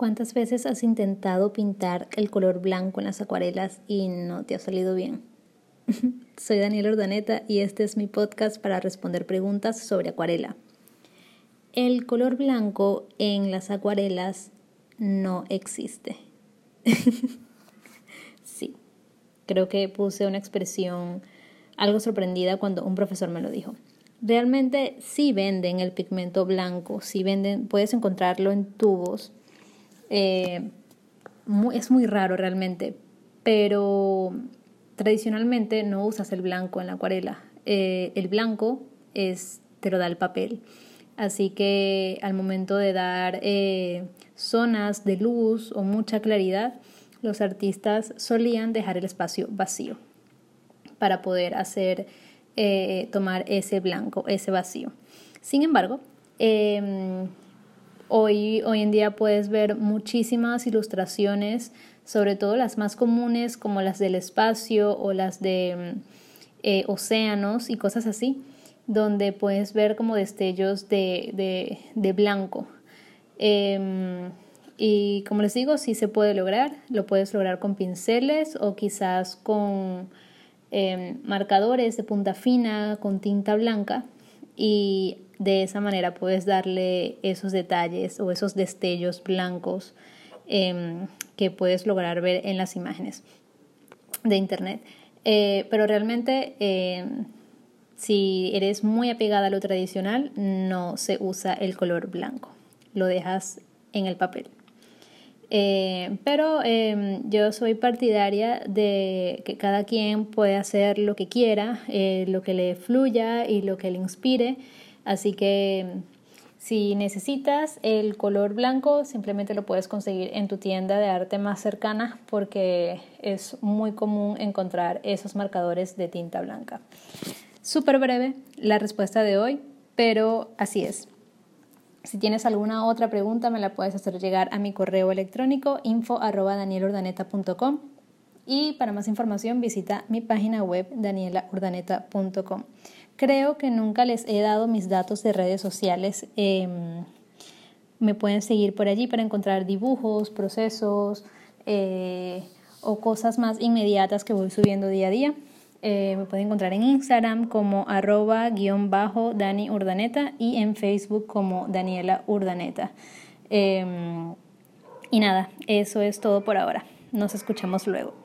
¿Cuántas veces has intentado pintar el color blanco en las acuarelas y no te ha salido bien? Soy Daniela Ordaneta y este es mi podcast para responder preguntas sobre acuarela. El color blanco en las acuarelas no existe. sí, creo que puse una expresión algo sorprendida cuando un profesor me lo dijo. Realmente sí venden el pigmento blanco, sí venden, puedes encontrarlo en tubos eh, es muy raro realmente, pero tradicionalmente no usas el blanco en la acuarela. Eh, el blanco es, te lo da el papel. Así que al momento de dar eh, zonas de luz o mucha claridad, los artistas solían dejar el espacio vacío para poder hacer, tomar ese blanco, ese vacío. Sin embargo, em, Hoy, hoy en día puedes ver muchísimas ilustraciones, sobre todo las más comunes como las del espacio o las de mm, eh, océanos y cosas así, donde puedes ver como destellos de, de, blanco. Em, y como les digo, sí se puede lograr, lo puedes lograr con pinceles o quizás con em, marcadores de punta fina, con tinta blanca y de esa manera puedes darle esos detalles o esos destellos blancos em, que puedes lograr ver en las imágenes de internet. Eh, pero realmente, em, si eres muy apegada a lo tradicional, no se usa el color blanco, lo dejas en el papel. Eh, pero em, yo soy partidaria de que cada quien puede hacer lo que quiera, eh, lo que le fluya y lo que le inspire. Así que si necesitas el color blanco, simplemente lo puedes conseguir en tu tienda de arte más cercana porque es muy común encontrar esos marcadores de tinta blanca. Súper breve la respuesta de hoy, pero así es. Si tienes alguna otra pregunta, me la puedes hacer llegar a mi correo electrónico info.danielurdaneta.com y para más información visita mi página web danielaurdaneta.com. Creo que nunca les he dado mis datos de redes sociales. Em, me pueden seguir por allí para encontrar dibujos, procesos eh, o cosas más inmediatas que voy subiendo día a día. Eh, me pueden encontrar en Instagram como arroba guion bajo Dani Urdaneta y en Facebook como Daniela Urdaneta. Em, y nada, eso es todo por ahora. Nos escuchamos luego.